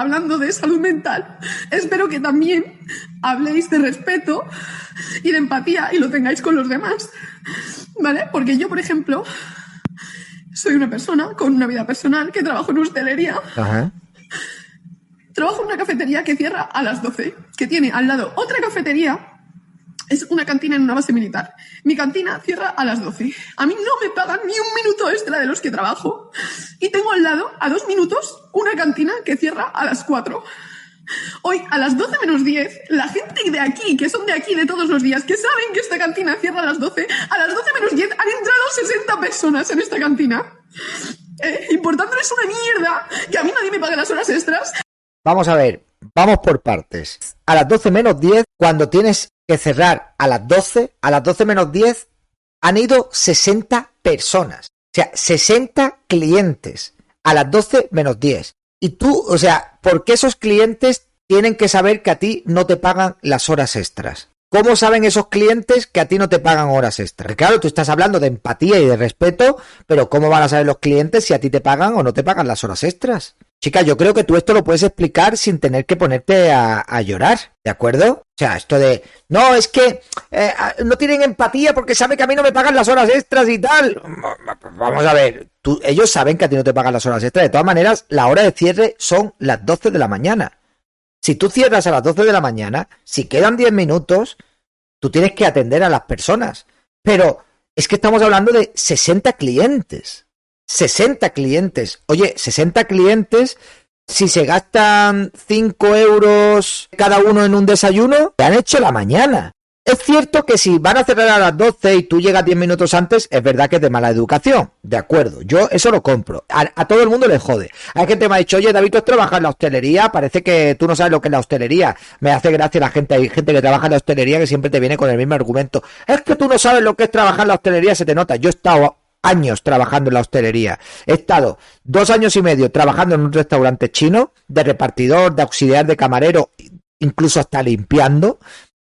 Hablando de salud mental, espero que también habléis de respeto y de empatía y lo tengáis con los demás. ¿Vale? Porque yo, por ejemplo, soy una persona con una vida personal que trabajo en hostelería. Ajá. Trabajo en una cafetería que cierra a las 12, que tiene al lado otra cafetería. Es una cantina en una base militar. Mi cantina cierra a las 12. A mí no me pagan ni un minuto extra de los que trabajo. Y tengo al lado, a dos minutos, una cantina que cierra a las 4. Hoy, a las 12 menos 10, la gente de aquí, que son de aquí de todos los días, que saben que esta cantina cierra a las 12, a las 12 menos 10 han entrado 60 personas en esta cantina. Eh, importándoles una mierda que a mí nadie me pague las horas extras. Vamos a ver, vamos por partes. A las 12 menos 10, cuando tienes que cerrar a las 12, a las 12 menos 10, han ido 60 personas. O sea, 60 clientes a las 12 menos 10. Y tú, o sea, ¿por qué esos clientes tienen que saber que a ti no te pagan las horas extras? ¿Cómo saben esos clientes que a ti no te pagan horas extras? Claro, tú estás hablando de empatía y de respeto, pero ¿cómo van a saber los clientes si a ti te pagan o no te pagan las horas extras? Chica, yo creo que tú esto lo puedes explicar sin tener que ponerte a, llorar, ¿de acuerdo? O sea, esto de, no, es que eh, no tienen empatía porque saben que a mí no me pagan las horas extras y tal. Vamos a ver, ellos saben que a ti no te pagan las horas extras. De todas maneras, la hora de cierre son las 12 de la mañana. Si tú cierras a las 12 de la mañana, si quedan 10 minutos, tú tienes que atender a las personas. Pero es que estamos hablando de 60 clientes. 60 clientes. Oye, 60 clientes, si se gastan 5 euros cada uno en un desayuno, te han hecho la mañana. Es cierto que si van a cerrar a las 12 y tú llegas 10 minutos antes, es verdad que es de mala educación. De acuerdo, yo eso lo compro. A, todo el mundo le jode. Hay gente que me ha dicho, oye, David, tú trabajas en la hostelería, parece que tú no sabes lo que es la hostelería. Me hace gracia la gente, hay gente que trabaja en la hostelería que siempre te viene con el mismo argumento. Es que tú no sabes lo que es trabajar en la hostelería, se te nota. Yo he estado años trabajando en la hostelería. He estado dos años y medio trabajando en un restaurante chino, de repartidor, de auxiliar de camarero, incluso hasta limpiando,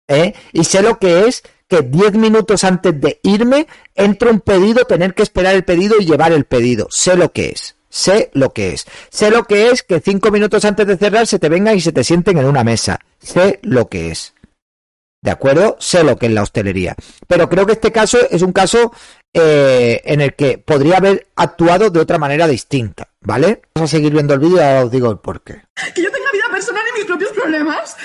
¿eh? y sé lo que es que diez minutos antes de irme entra un pedido, tener que esperar el pedido y llevar el pedido. Sé lo que es. Sé lo que es. Sé lo que es que cinco minutos antes de cerrar se te vengan y se te sienten en una mesa. Sé lo que es. ¿De acuerdo? Sé lo que es la hostelería. Pero creo que este caso es un caso eh, en el que podría haber actuado de otra manera distinta, ¿vale? Vamos a seguir viendo el vídeo y ahora os digo el porqué. Que yo tenga vida personal y mis propios problemas.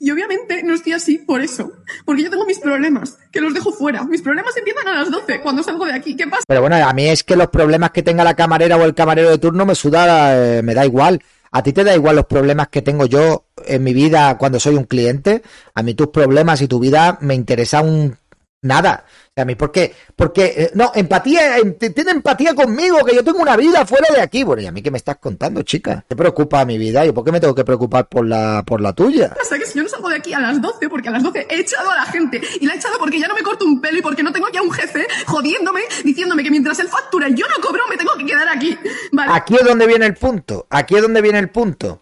Y obviamente no estoy así por eso. Porque yo tengo mis problemas, que los dejo fuera. Mis problemas empiezan a las 12, cuando salgo de aquí. ¿Qué pasa? Pero bueno, a mí es que los problemas que tenga la camarera o el camarero de turno me suda, eh, me da igual. ¿A ti te da igual los problemas que tengo yo en mi vida cuando soy un cliente? A mí tus problemas y tu vida me interesa un nada. O sea, a mí, ¿por qué? Porque, eh, no, empatía, em, tiene empatía conmigo, que yo tengo una vida fuera de aquí. Bueno, ¿y a mí qué me estás contando, chica? ¿Te preocupa mi vida? ¿Y por qué me tengo que preocupar por la, por la tuya? Hasta que si yo no salgo de aquí a las 12, porque a las 12 he echado a la gente. Y la he echado porque ya no me corto un pelo y porque no tengo ya un jefe jodiéndome, diciéndome que mientras él factura y yo no cobro, me tengo que quedar aquí. Vale. Aquí es donde viene el punto. Aquí es donde viene el punto.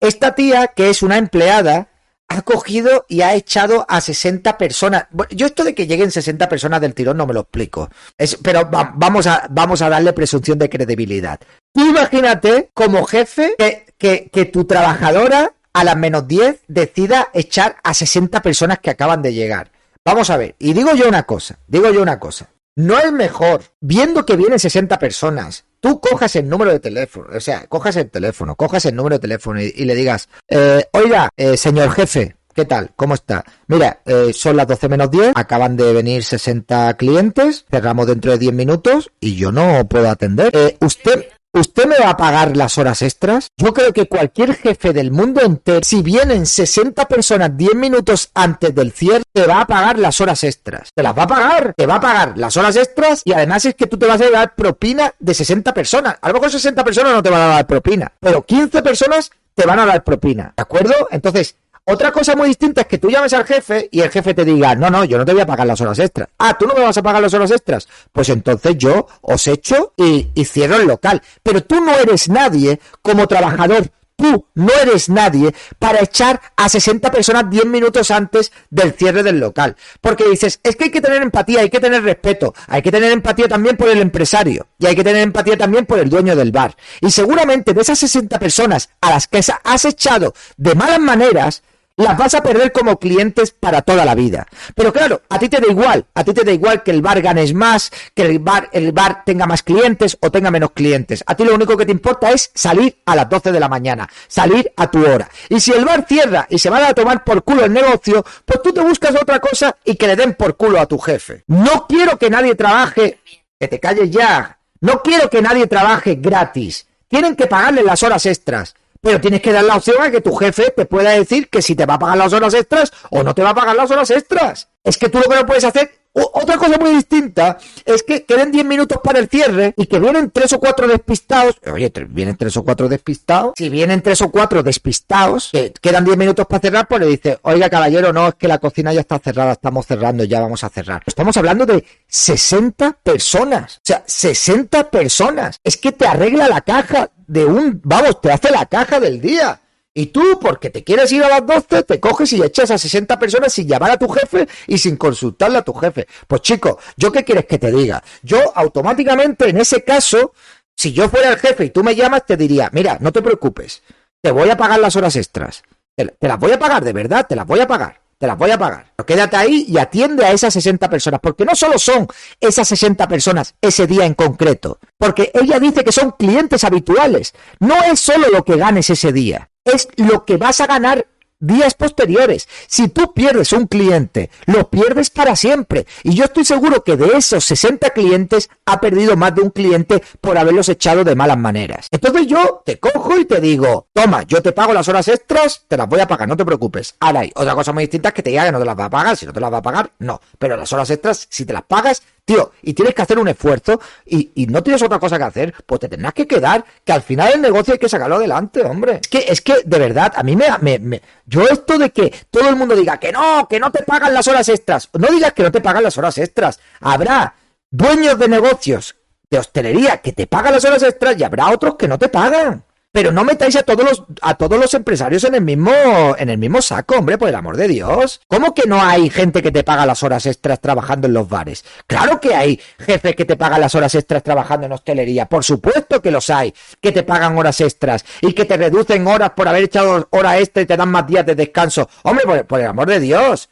Esta tía, que es una empleada, ha cogido y ha echado a 60 personas. Yo esto de que lleguen 60 personas del tirón no me lo explico. Es- pero va- vamos, a, vamos a darle presunción de credibilidad. Tú imagínate como jefe que, que, que tu trabajadora a las menos 10 decida echar a 60 personas que acaban de llegar. Vamos a ver, y digo yo una cosa, digo yo una cosa. No es mejor, viendo que vienen 60 personas, tú cojas el número de teléfono, o sea, cojas el teléfono, cojas el número de teléfono y, y le digas, eh, oiga, eh, señor jefe, ¿qué tal? ¿Cómo está? Mira, eh, son las 12 menos 10, acaban de venir 60 clientes, cerramos dentro de 10 minutos y yo no puedo atender. Eh, usted... ¿Usted me va a pagar las horas extras? Yo creo que cualquier jefe del mundo entero, si vienen 60 personas 10 minutos antes del cierre, te va a pagar las horas extras. Te las va a pagar, te va a pagar las horas extras y además es que tú te vas a llevar propina de 60 personas. A lo mejor 60 personas no te van a dar propina, pero 15 personas te van a dar propina. ¿De acuerdo? Entonces, otra cosa muy distinta es que tú llames al jefe y el jefe te diga, no, no, yo no te voy a pagar las horas extras. Ah, tú no me vas a pagar las horas extras. Pues entonces yo os echo y, y cierro el local. Pero tú no eres nadie como trabajador. Tú no eres nadie para echar a 60 personas 10 minutos antes del cierre del local. Porque dices, es que hay que tener empatía, hay que tener respeto, hay que tener empatía también por el empresario y hay que tener empatía también por el dueño del bar. Y seguramente de esas 60 personas a las que has echado de malas maneras, las vas a perder como clientes para toda la vida. Pero claro, a ti te da igual, a ti te da igual que el bar ganes más, que el bar, el bar tenga más clientes o tenga menos clientes. A ti lo único que te importa es salir a las 12 de la mañana, salir a tu hora. Y si el bar cierra y se van a tomar por culo el negocio, pues tú te buscas otra cosa y que le den por culo a tu jefe. No quiero que nadie trabaje, que te calles ya. No quiero que nadie trabaje gratis. Tienen que pagarle las horas extras. Pero tienes que dar la opción a que tu jefe te pueda decir que si te va a pagar las horas extras o no te va a pagar las horas extras. Es que tú lo que no puedes hacer. Otra cosa muy distinta es que queden 10 minutos para el cierre y que vienen tres o cuatro despistados. Oye, vienen tres o cuatro despistados. Si vienen tres o cuatro despistados, que quedan 10 minutos para cerrar, pues le dice, oiga caballero, no, es que la cocina ya está cerrada, estamos cerrando, ya vamos a cerrar. Estamos hablando de 60 personas. O sea, 60 personas. Es que te arregla la caja de un, vamos, te hace la caja del día. Y tú, porque te quieres ir a las 12, te coges y echas a 60 personas sin llamar a tu jefe y sin consultarle a tu jefe. Pues chico, ¿yo qué quieres que te diga? Yo automáticamente en ese caso, si yo fuera el jefe y tú me llamas, te diría, mira, no te preocupes, te voy a pagar las horas extras. Te, te las voy a pagar, de verdad, te las voy a pagar. Te las voy a pagar. Pero quédate ahí y atiende a esas 60 personas, porque no solo son esas 60 personas ese día en concreto, porque ella dice que son clientes habituales. No es solo lo que ganes ese día, es lo que vas a ganar días posteriores. Si tú pierdes un cliente, lo pierdes para siempre. Y yo estoy seguro que de esos 60 clientes ha perdido más de un cliente por haberlos echado de malas maneras. Entonces yo te cojo y te digo, toma, yo te pago las horas extras, te las voy a pagar, no te preocupes. Ahora hay otra cosa muy distinta es que te diga que no te las va a pagar. Si no te las va a pagar, no. Pero las horas extras, si te las pagas, tío, y tienes que hacer un esfuerzo y, y no tienes otra cosa que hacer, pues te tendrás que quedar, que al final el negocio hay que sacarlo adelante, hombre. Es que, es que, de verdad, a mí me, me, me- yo esto de que todo el mundo diga que no, que no te pagan las horas extras, no digas que no te pagan las horas extras, habrá dueños de negocios de hostelería que te pagan las horas extras y habrá otros que no te pagan. Pero no metáis a todos los a todos los empresarios en el mismo en el mismo saco, hombre, por el amor de Dios. ¿Cómo que no hay gente que te paga las horas extras trabajando en los bares? Claro que hay jefes que te pagan las horas extras trabajando en hostelería, por supuesto que los hay, que te pagan horas extras y que te reducen horas por haber echado horas extra y te dan más días de descanso. Hombre, por, por el amor de Dios.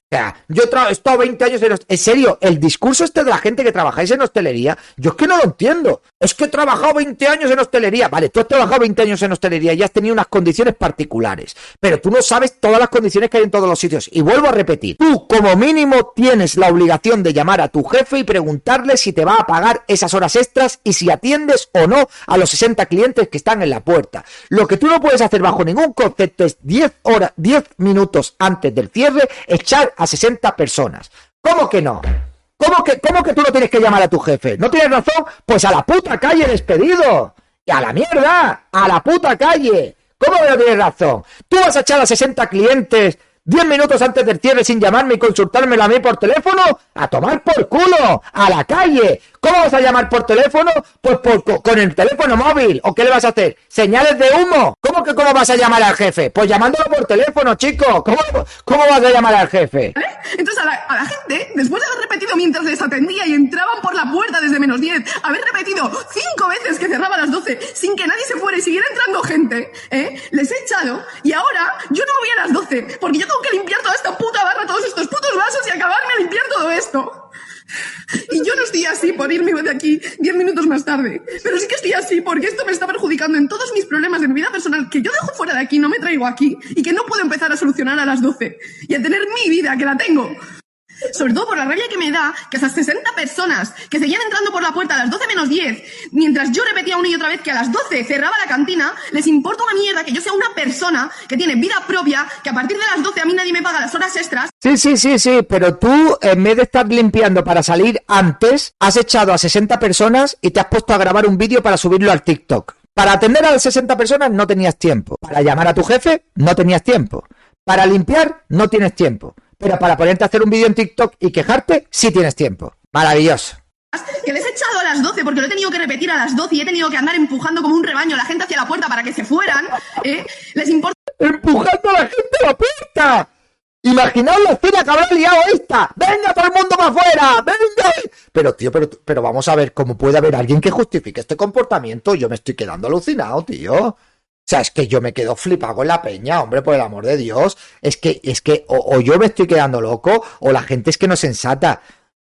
Yo he estado 20 años en... En serio, el discurso este de la gente que trabajáis en hostelería, yo es que no lo entiendo. Es que he trabajado 20 años en hostelería. Vale, tú has trabajado 20 años en hostelería y has tenido unas condiciones particulares. Pero tú no sabes todas las condiciones que hay en todos los sitios. Y vuelvo a repetir, tú como mínimo tienes la obligación de llamar a tu jefe y preguntarle si te va a pagar esas horas extras y si atiendes o no a los 60 clientes que están en la puerta. Lo que tú no puedes hacer bajo ningún concepto es 10 horas, 10 minutos antes del cierre, echar a 60 personas. ¿Cómo que no? ¿Cómo que, ¿Cómo que tú no tienes que llamar a tu jefe? ¿No tienes razón? Pues a la puta calle despedido. Y a la mierda. A la puta calle. ¿Cómo que no tienes razón? Tú vas a echar a 60 clientes 10 minutos antes del cierre sin llamarme y consultármelo a mí por teléfono. A tomar por culo. A la calle. ¿Cómo vas a llamar por teléfono? Pues por, co- con el teléfono móvil. ¿O qué le vas a hacer? ¿Señales de humo? ¿Cómo que cómo vas a llamar al jefe? Pues llamándolo por teléfono, chico. ¿Cómo, cómo vas a llamar al jefe? Entonces a la, gente, después de haber repetido mientras les atendía y entraban por la puerta desde menos 10, haber repetido cinco veces que cerraba a las 12 sin que nadie se fuera y siguiera entrando gente, ¿eh? les he echado y ahora yo no voy a las 12 porque yo tengo que limpiar toda esta puta barra, todos estos putos vasos y acabarme a limpiar todo esto. Y yo no estoy así por irme de aquí 10 minutos más tarde. Pero sí que estoy así porque esto me está perjudicando en todos mis problemas de mi vida personal que yo dejo fuera de aquí, no me traigo aquí y que no puedo empezar a solucionar a las 12 y a tener mi vida que la tengo. Sobre todo por la rabia que me da que esas 60 personas que seguían entrando por la puerta a las 12 menos 10, mientras yo repetía una y otra vez que a las 12 cerraba la cantina, les importa una mierda que yo sea una persona que tiene vida propia, que a partir de las 12 a mí nadie me paga las horas extras Sí, sí, sí, sí, pero tú en vez de estar limpiando para salir antes, has echado a 60 personas y te has puesto a grabar un vídeo para subirlo al TikTok. Para atender a las 60 personas no tenías tiempo. Para llamar a tu jefe no tenías tiempo. Para limpiar no tienes tiempo. Pero para ponerte a hacer un vídeo en TikTok y quejarte sí tienes tiempo. Maravilloso. que les he echado a las 12 porque lo he tenido que repetir a las 12 y he tenido que andar empujando como un rebaño a la gente hacia la puerta para que se fueran, ¿eh? Les importa empujando a la gente a la puerta. Imaginaos la escena que habrá liado esta. Venga todo el mundo para afuera. Venga. Pero tío, pero, pero vamos a ver cómo puede haber alguien que justifique este comportamiento. Yo me estoy quedando alucinado, tío. Sea, es que yo me quedo flipado con la peña, hombre, por el amor de Dios. Es que, es que, o, o yo me estoy quedando loco, o la gente es que no es sensata.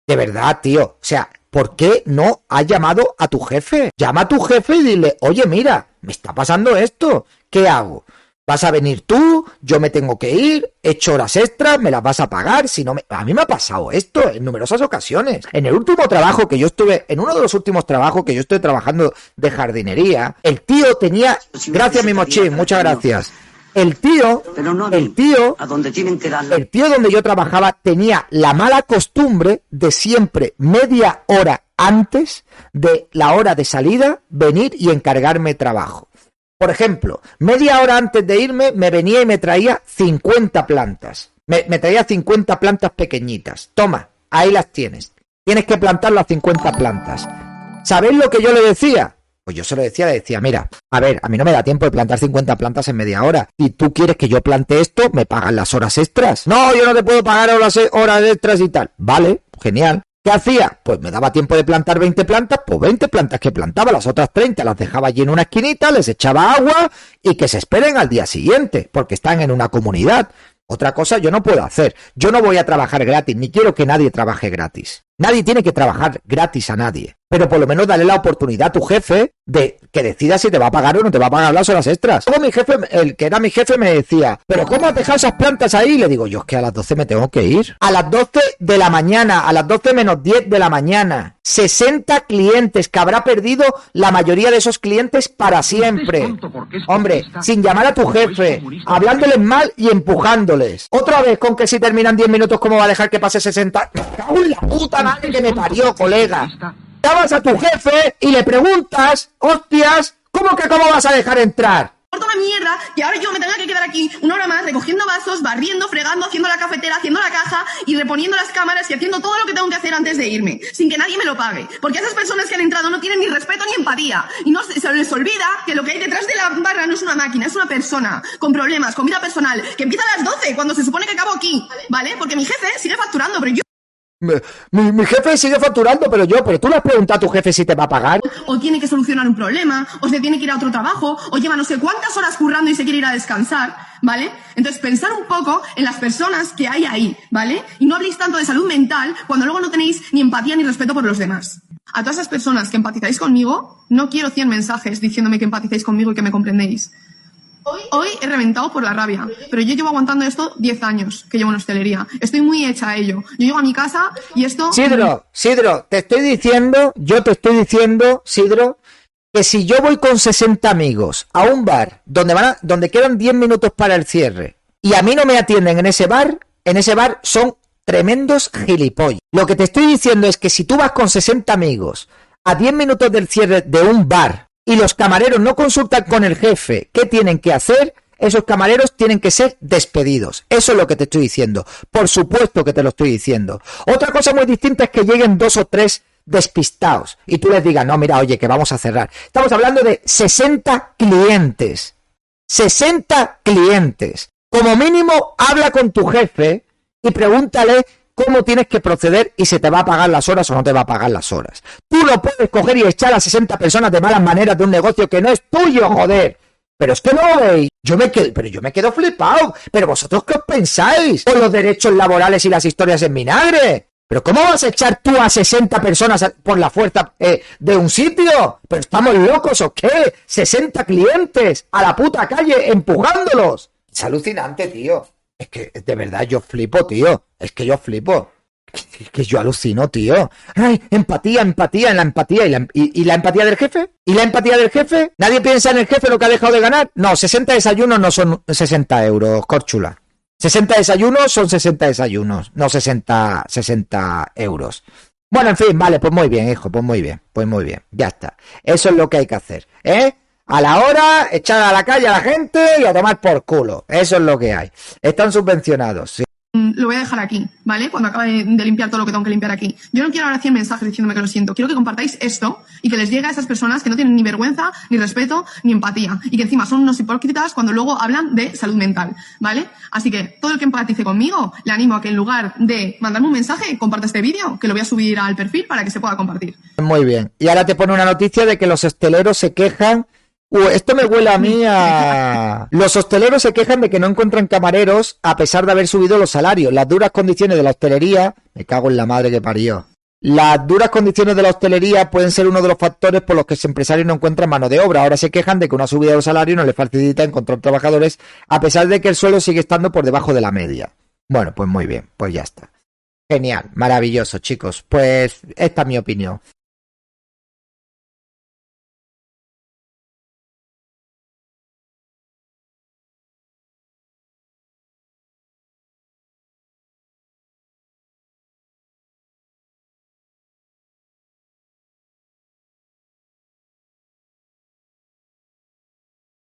De verdad, tío. O sea, ¿por qué no has llamado a tu jefe? Llama a tu jefe y dile, oye, mira, me está pasando esto. ¿Qué hago? ¿Vas a venir tú? Yo me tengo que ir, he hecho horas extras, me las vas a pagar, si no me... A mí me ha pasado esto en numerosas ocasiones. En el último trabajo que yo estuve, en uno de los últimos trabajos que yo estoy trabajando de jardinería, el tío tenía... Gracias, mi mochín, muchas gracias. El tío, Pero no el tío a donde tienen que darle. el tío donde yo trabajaba tenía la mala costumbre de siempre media hora antes de la hora de salida venir y encargarme trabajo. Por ejemplo, media hora antes de irme me venía y me traía 50 plantas. Me, me traía 50 plantas pequeñitas. Toma, ahí las tienes. Tienes que plantar las 50 plantas. ¿Sabéis lo que yo le decía? Pues yo se lo decía, le decía, mira, a ver, a mí no me da tiempo de plantar 50 plantas en media hora. Y tú quieres que yo plante esto, me pagan las horas extras. No, yo no te puedo pagar horas, horas extras y tal. Vale, genial. ¿Qué hacía? Pues me daba tiempo de plantar 20 plantas, pues 20 plantas que plantaba, las otras 30 las dejaba allí en una esquinita, les echaba agua y que se esperen al día siguiente, porque están en una comunidad. Otra cosa yo no puedo hacer. Yo no voy a trabajar gratis, ni quiero que nadie trabaje gratis. Nadie tiene que trabajar gratis a nadie. Pero por lo menos dale la oportunidad a tu jefe de que decida si te va a pagar o no te va a pagar las horas extras. Luego mi jefe, el que era mi jefe, me decía, ¿pero cómo has dejado esas plantas ahí? Y le digo, yo es que a las 12 me tengo que ir. A las 12 de la mañana, a las 12 menos 10 de la mañana. 60 clientes que habrá perdido la mayoría de esos clientes para siempre. Hombre, sin llamar a tu jefe, hablándoles mal y empujándoles. Otra vez con que si terminan 10 minutos, ¿cómo va a dejar que pase 60? ¡Me cago en la puta madre que me parió, colega! Llamas a tu jefe y le preguntas, hostias, ¿cómo que cómo vas a dejar entrar? una mierda que ahora yo me tenga que quedar aquí una hora más recogiendo vasos, barriendo, fregando, haciendo la cafetera, haciendo la caja y reponiendo las cámaras y haciendo todo lo que tengo que hacer antes de irme, sin que nadie me lo pague. Porque esas personas que han entrado no tienen ni respeto ni empatía. Y no se, se les olvida que lo que hay detrás de la barra no es una máquina, es una persona con problemas, con vida personal, que empieza a las 12 cuando se supone que acabo aquí, ¿vale? Porque mi jefe sigue facturando, pero yo Mi, mi jefe sigue facturando, pero yo, pero tú le has preguntado a tu jefe si te va a pagar. o tiene que solucionar un problema, o se tiene que ir a otro trabajo, o lleva no sé cuántas horas currando y se quiere ir a descansar, ¿vale? Entonces pensar un poco en las personas que hay ahí, ¿vale? Y no habléis tanto de salud mental cuando luego no tenéis ni empatía ni respeto por los demás. A todas esas personas que empatizáis conmigo, no quiero 100 mensajes diciéndome que empatizáis conmigo y que me comprendéis. Hoy he reventado por la rabia, pero yo llevo aguantando esto 10 años que llevo en hostelería. Estoy muy hecha a ello. Yo llego a mi casa y esto... Sidro, Sidro, te estoy diciendo, yo te estoy diciendo, Sidro, que si yo voy con 60 amigos a un bar donde van a- donde quedan 10 minutos para el cierre y a mí no me atienden en ese bar, en ese bar son tremendos gilipollas. Lo que te estoy diciendo es que si tú vas con 60 amigos a 10 minutos del cierre de un bar y los camareros no consultan con el jefe qué tienen que hacer, esos camareros tienen que ser despedidos. Eso es lo que te estoy diciendo. Por supuesto que te lo estoy diciendo. Otra cosa muy distinta es que lleguen dos o tres despistados y tú les digas, no, mira, oye, que vamos a cerrar. Estamos hablando de 60 clientes. 60 clientes. Como mínimo, habla con tu jefe y pregúntale cómo tienes que proceder y se te va a pagar las horas o no te va a pagar las horas. Tú no puedes coger y echar a 60 personas de malas maneras de un negocio que no es tuyo, joder. Pero es que no lo veis. Yo me quedo, pero yo me quedo flipado. Pero vosotros qué os pensáis? Por los derechos laborales y las historias en vinagre. Pero ¿cómo vas a echar tú a 60 personas por la fuerza eh, de un sitio? ¿Pero estamos locos o qué? 60 clientes a la puta calle empujándolos. Es alucinante, tío. Es que de verdad yo flipo, tío. Es que yo flipo. Es que yo alucino, tío. Ay, empatía, empatía, en la empatía. ¿Y la, y la empatía del jefe? ¿Y la empatía del jefe? ¿Nadie piensa en el jefe lo que ha dejado de ganar? No, 60 desayunos no son 60 euros, corchula. 60 desayunos son 60 desayunos, no 60, 60 euros. Bueno, en fin, vale, pues muy bien, hijo, pues muy bien, pues muy bien, ya está. Eso es lo que hay que hacer, ¿eh? A la hora, echar a la calle a la gente y a tomar por culo. Eso es lo que hay. Están subvencionados, sí. Mm, lo voy a dejar aquí, ¿vale? Cuando acabe de limpiar todo lo que tengo que limpiar aquí. Yo no quiero ahora 100 mensajes diciéndome que lo siento. Quiero que compartáis esto y que les llegue a esas personas que no tienen ni vergüenza, ni respeto, ni empatía. Y que encima son unos hipócritas cuando luego hablan de salud mental, ¿vale? Así que todo el que empatice conmigo, le animo a que en lugar de mandarme un mensaje, comparta este vídeo, que lo voy a subir al perfil para que se pueda compartir. Muy bien. Y ahora te pone una noticia de que los hosteleros se quejan. Uh, esto me huele a mí a... Los hosteleros se quejan de que no encuentran camareros a pesar de haber subido los salarios. Las duras condiciones de la hostelería... Me cago en la madre que parió. Las duras condiciones de la hostelería pueden ser uno de los factores por los que los empresarios no encuentran mano de obra. Ahora se quejan de que una subida de los salarios no les facilita encontrar trabajadores a pesar de que el suelo sigue estando por debajo de la media. Bueno, pues muy bien, pues ya está. Genial, maravilloso, chicos. Pues esta es mi opinión.